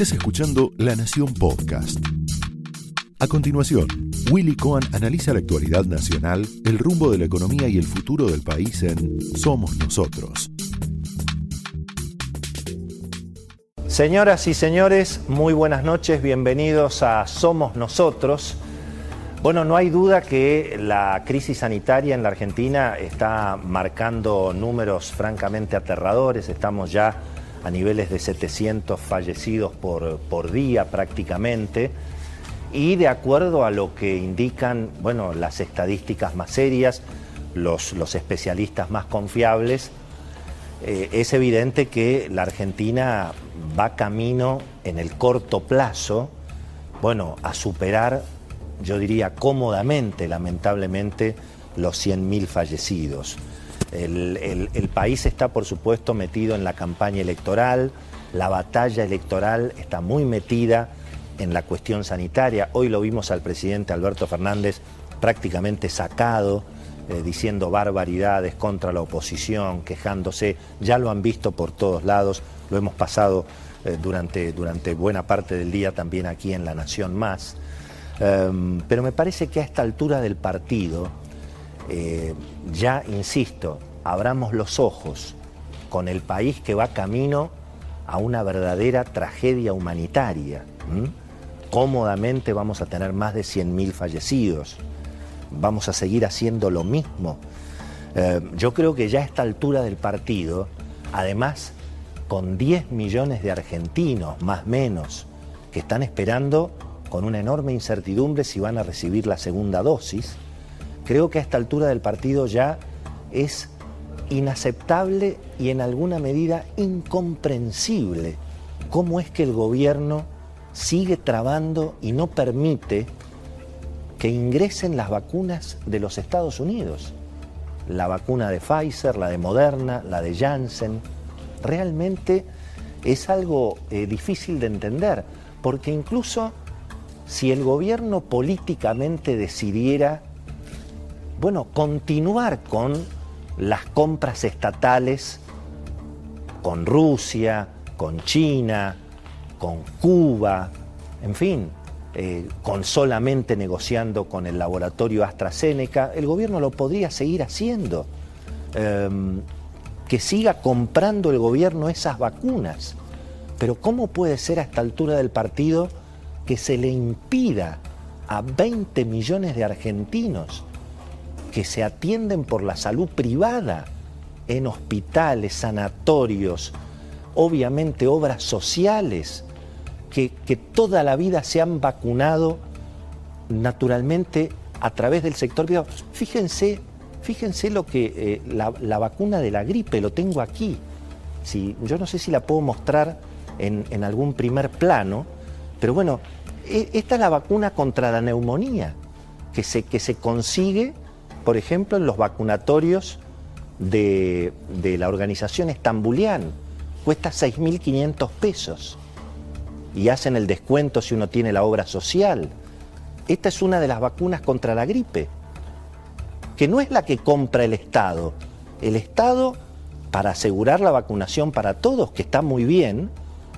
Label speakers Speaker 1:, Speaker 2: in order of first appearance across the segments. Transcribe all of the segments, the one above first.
Speaker 1: Estás escuchando La Nación Podcast. A continuación, Willy Cohen analiza la actualidad nacional, el rumbo de la economía y el futuro del país en Somos Nosotros.
Speaker 2: Señoras y señores, muy buenas noches, bienvenidos a Somos Nosotros. Bueno, no hay duda que la crisis sanitaria en la Argentina está marcando números francamente aterradores. Estamos ya a niveles de 700 fallecidos por, por día prácticamente. Y de acuerdo a lo que indican bueno, las estadísticas más serias, los, los especialistas más confiables, eh, es evidente que la Argentina va camino en el corto plazo, bueno, a superar, yo diría cómodamente, lamentablemente, los 100.000 fallecidos. El, país está, por supuesto, metido en la campaña electoral, la batalla electoral está muy metida en la cuestión sanitaria. Hoy lo vimos al presidente Alberto Fernández prácticamente sacado, eh, diciendo barbaridades contra la oposición, quejándose. Ya lo han visto por todos lados, lo hemos pasado eh, durante, durante buena parte del día también aquí en La Nación Más. Em, pero me parece que a esta altura del partido, eh, ya insisto, abramos los ojos con el país que va camino a una verdadera tragedia humanitaria. Cómodamente vamos a tener más de 100.000 fallecidos. Vamos a seguir haciendo lo mismo. Eh, yo creo que ya a esta altura del partido, además, con 10 millones de argentinos, más menos, que están esperando con una enorme incertidumbre si van a recibir la segunda dosis, creo que a esta altura del partido ya es inaceptable y en alguna medida incomprensible cómo es que el gobierno sigue trabando y no permite que ingresen las vacunas de los Estados Unidos. La vacuna de Pfizer, la de Moderna, la de Janssen. Realmente es algo eh, difícil de entender, porque incluso si el gobierno políticamente decidiera bueno, continuar con las compras estatales con Rusia, con China, con Cuba, en fin, eh, con solamente negociando con el laboratorio AstraZeneca, el gobierno lo podría seguir haciendo. Em, que siga comprando el gobierno esas vacunas. Pero ¿cómo puede ser a esta altura del partido que se le impida a 20 millones de argentinos que se atienden por la salud privada en hospitales, sanatorios, obviamente obras sociales, que, toda la vida se han vacunado naturalmente a través del sector privado. Fíjense, fíjense lo que eh, la, vacuna de la gripe, lo tengo aquí. Si, yo no sé si la puedo mostrar en, en algún primer plano, pero bueno, e, esta es la vacuna contra la neumonía, que se, que se consigue por ejemplo, en los vacunatorios de, la organización Estambulian. Cuesta 6.500 pesos y hacen el descuento si uno tiene la obra social. Esta es una de las vacunas contra la gripe, que no es la que compra el Estado. El Estado, para asegurar la vacunación para todos, que está muy bien,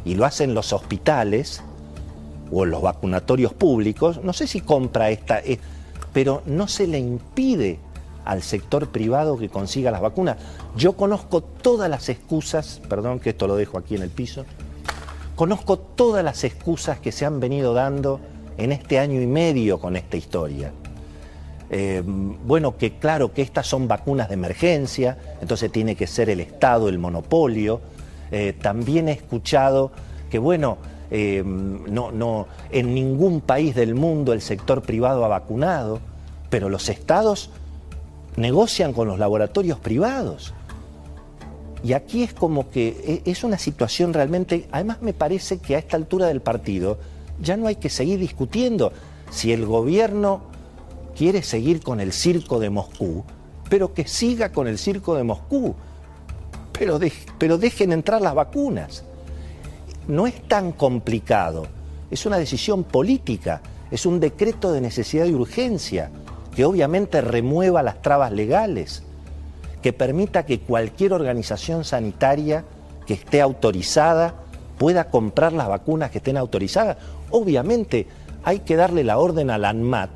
Speaker 2: y lo hacen los hospitales o los vacunatorios públicos, no sé si compra esta... pero no se le impide al sector privado que consiga las vacunas. Yo conozco todas las excusas, perdón que esto lo dejo aquí en el piso, conozco todas las excusas que se han venido dando en este año y medio con esta historia. Eh, bueno, que claro que estas son vacunas de emergencia, entonces tiene que ser el Estado el monopolio. Eh, también he escuchado que, bueno, eh, no, no, en ningún país del mundo el sector privado ha vacunado, pero los estados negocian con los laboratorios privados. Y aquí es como que e, es una situación realmente, además me parece que a esta altura del partido ya no hay que seguir discutiendo si el gobierno quiere seguir con el circo de Moscú, pero que siga con el circo de Moscú, pero, pero dejen entrar las vacunas no es tan complicado, es una decisión política, es un decreto de necesidad y urgencia que obviamente remueva las trabas legales, que permita que cualquier organización sanitaria que esté autorizada pueda comprar las vacunas que estén autorizadas. Obviamente hay que darle la orden a la ANMAT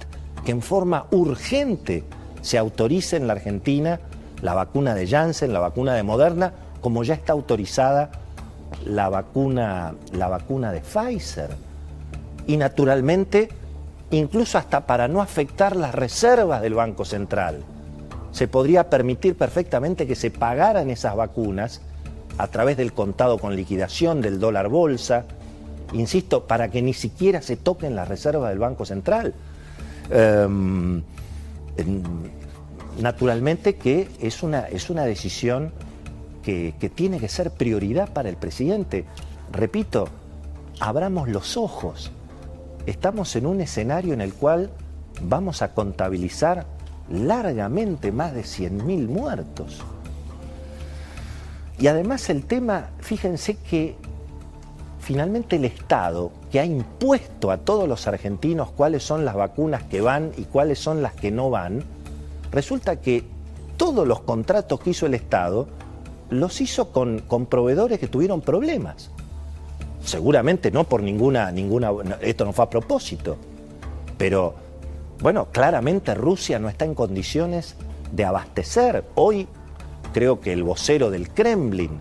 Speaker 2: que en forma urgente se autorice en la Argentina la vacuna de Janssen, la vacuna de Moderna, como ya está autorizada la vacuna, la vacuna de Pfizer. Y naturalmente, incluso hasta para no afectar las reservas del Banco Central, se podría permitir perfectamente que se pagaran esas vacunas a través del contado con liquidación del dólar bolsa, insisto, para que ni siquiera se toquen las reservas del Banco Central. Em, naturalmente que es una, es una decisión que, tiene que ser prioridad para el presidente. Repito, abramos los ojos. Estamos en un escenario en el cual vamos a contabilizar largamente más de 100.000 muertos. Y además el tema, fíjense que finalmente el Estado, que ha impuesto a todos los argentinos cuáles son las vacunas que van y cuáles son las que no van, resulta que todos los contratos que hizo el Estado los hizo con, con proveedores que tuvieron problemas. Seguramente no por ninguna, ninguna, esto no fue a propósito, pero bueno, claramente Rusia no está en condiciones de abastecer. Hoy creo que el vocero del Kremlin,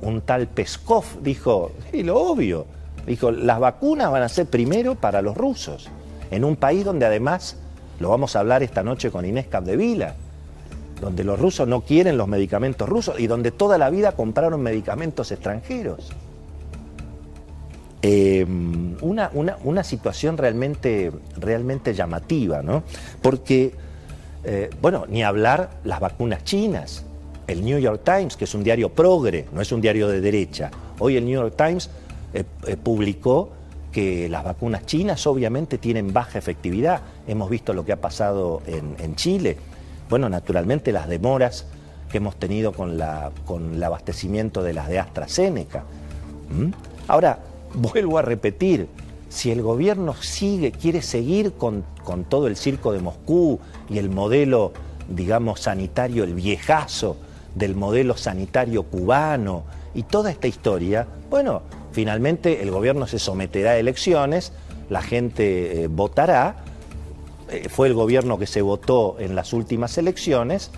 Speaker 2: un tal Peskov, dijo, y lo obvio, dijo, las vacunas van a ser primero para los rusos, en un país donde además, lo vamos a hablar esta noche con Inés Capdevila, donde los rusos no quieren los medicamentos rusos y donde toda la vida compraron medicamentos extranjeros. Em, una, una, situación realmente, realmente llamativa, ¿no? Porque, eh, bueno, ni hablar las vacunas chinas. El New York Times, que es un diario progre, no es un diario de derecha. Hoy el New York Times eh, eh, publicó que las vacunas chinas obviamente tienen baja efectividad. Hemos visto lo que ha pasado en, Chile. Bueno, naturalmente las demoras que hemos tenido con, la, con el abastecimiento de las de AstraZeneca. Ahora, vuelvo a repetir, si el gobierno sigue, quiere seguir con, con, todo el circo de Moscú y el modelo, digamos, sanitario, el viejazo del modelo sanitario cubano y toda esta historia, bueno, finalmente el gobierno se someterá a elecciones, la gente eh, votará, eh, fue el gobierno que se votó en las últimas elecciones,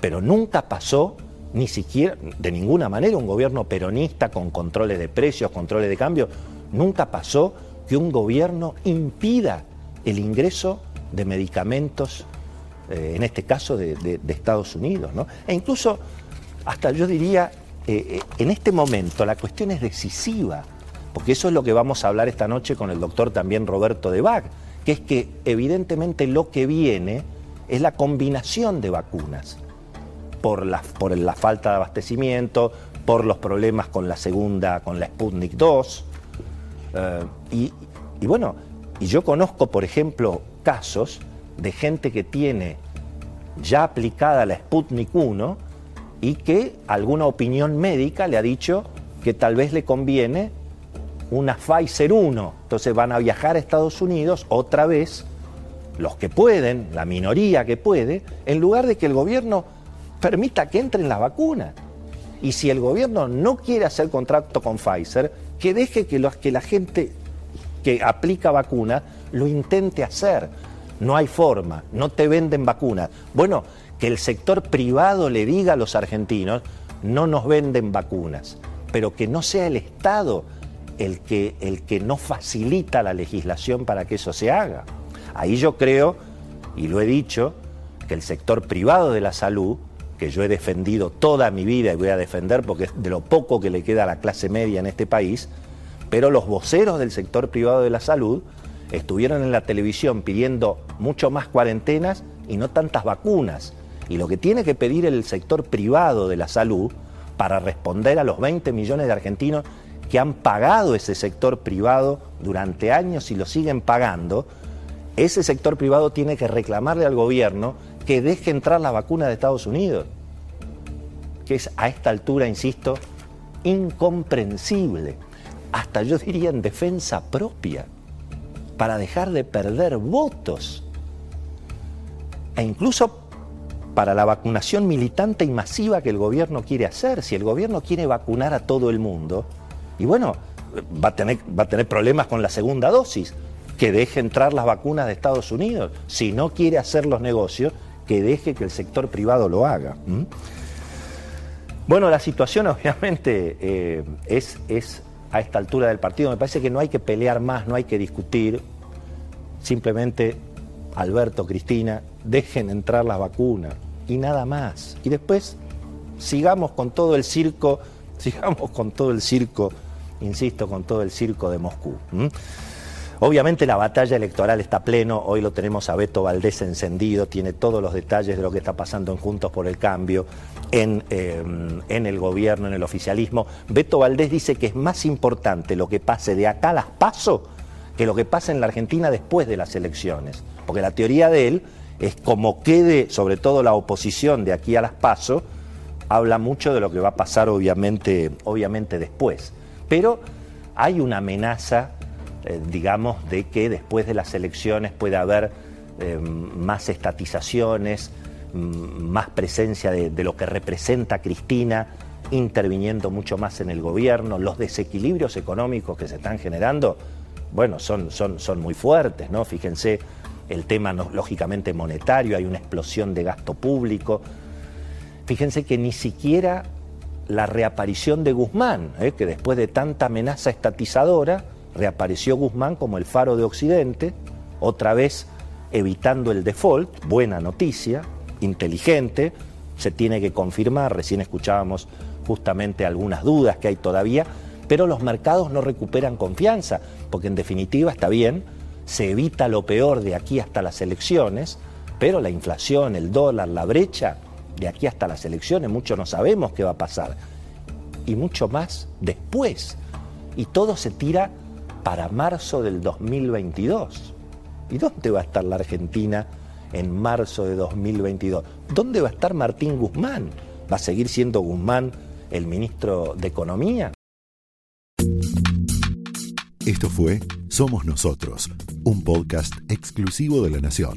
Speaker 2: pero nunca pasó ni siquiera, de ninguna manera, un gobierno peronista con controles de precios, controles de cambio, nunca pasó que un gobierno impida el ingreso de medicamentos, eh, en este caso de, Estados Unidos. ¿no? E incluso, hasta yo diría, eh, en este momento la cuestión es decisiva, porque eso es lo que vamos a hablar esta noche con el doctor también Roberto de Bach, que es que evidentemente lo que viene es la combinación de vacunas por la, por la falta de abastecimiento, por los problemas con la segunda, con la Sputnik 2. Eh, y, bueno, y yo conozco, por ejemplo, casos de gente que tiene ya aplicada la Sputnik 1 y que alguna opinión médica le ha dicho que tal vez le conviene una Pfizer 1. Entonces van a viajar a Estados Unidos otra vez, los que pueden, la minoría que puede, en lugar de que el gobierno permita que entren las vacunas. Y si el gobierno no quiere hacer contrato con Pfizer, que deje que, que la gente que aplica vacunas lo intente hacer. No hay forma, no te venden vacunas. Bueno, que el sector privado le diga a los argentinos, no nos venden vacunas, pero que no sea el Estado el que, el que no facilita la legislación para que eso se haga. Ahí yo creo, y lo he dicho, que el sector privado de la salud que yo he defendido toda mi vida y voy a defender porque es de lo poco que le queda a la clase media en este país, pero los voceros del sector privado de la salud estuvieron en la televisión pidiendo mucho más cuarentenas y no tantas vacunas. Y lo que tiene que pedir el sector privado de la salud para responder a los 20 millones de argentinos que han pagado ese sector privado durante años y lo siguen pagando, ese sector privado tiene que reclamarle al gobierno que deje entrar la vacuna de Estados Unidos, que es a esta altura, insisto, incomprensible, hasta yo diría en defensa propia, para dejar de perder votos, e incluso para la vacunación militante y masiva que el gobierno quiere hacer. Si el gobierno quiere vacunar a todo el mundo, Y bueno, va a tener, va a tener problemas con la segunda dosis. Que deje entrar las vacunas de Estados Unidos. Si no quiere hacer los negocios, que deje que el sector privado lo haga. Bueno, la situación obviamente eh, es, es a esta altura del partido. Me parece que no hay que pelear más, no hay que discutir. Simplemente, Alberto, Cristina, dejen entrar las vacunas y nada más. Y después sigamos con todo el circo, sigamos con todo el circo, insisto, con todo el circo de Moscú. Obviamente la batalla electoral está pleno, hoy lo tenemos a Beto Valdés encendido, tiene todos los detalles de lo que está pasando en Juntos por el Cambio, en, eh, en el gobierno, en el oficialismo. Beto Valdés dice que es más importante lo que pase de acá a las paso que lo que pasa en la Argentina después de las elecciones. Porque la teoría de él es como quede, sobre todo la oposición de aquí a las paso, habla mucho de lo que va a pasar obviamente, obviamente después. Pero hay una amenaza eh, digamos, de que después de las elecciones puede haber eh, más estatizaciones, más presencia de, lo que representa Cristina interviniendo mucho más en el gobierno, los desequilibrios económicos que se están generando, bueno, son, son, son muy fuertes, ¿no? Fíjense el tema lógicamente monetario, hay una explosión de gasto público. Fíjense que ni siquiera la reaparición de Guzmán, ¿eh? que después de tanta amenaza estatizadora, reapareció Guzmán como el faro de Occidente, otra vez evitando el default, buena noticia, inteligente, se tiene que confirmar, recién escuchábamos justamente algunas dudas que hay todavía, pero los mercados no recuperan confianza, porque en definitiva está bien, se evita lo peor de aquí hasta las elecciones, pero la inflación, el dólar, la brecha, de aquí hasta las elecciones, mucho no sabemos qué va a pasar, y mucho más después. Y todo se tira para marzo del 2022. ¿Y dónde va a estar la Argentina en marzo de 2022? ¿Dónde va a estar Martín Guzmán? ¿Va a seguir siendo Guzmán el ministro de Economía?
Speaker 1: Esto fue Somos Nosotros, un podcast exclusivo de La Nación.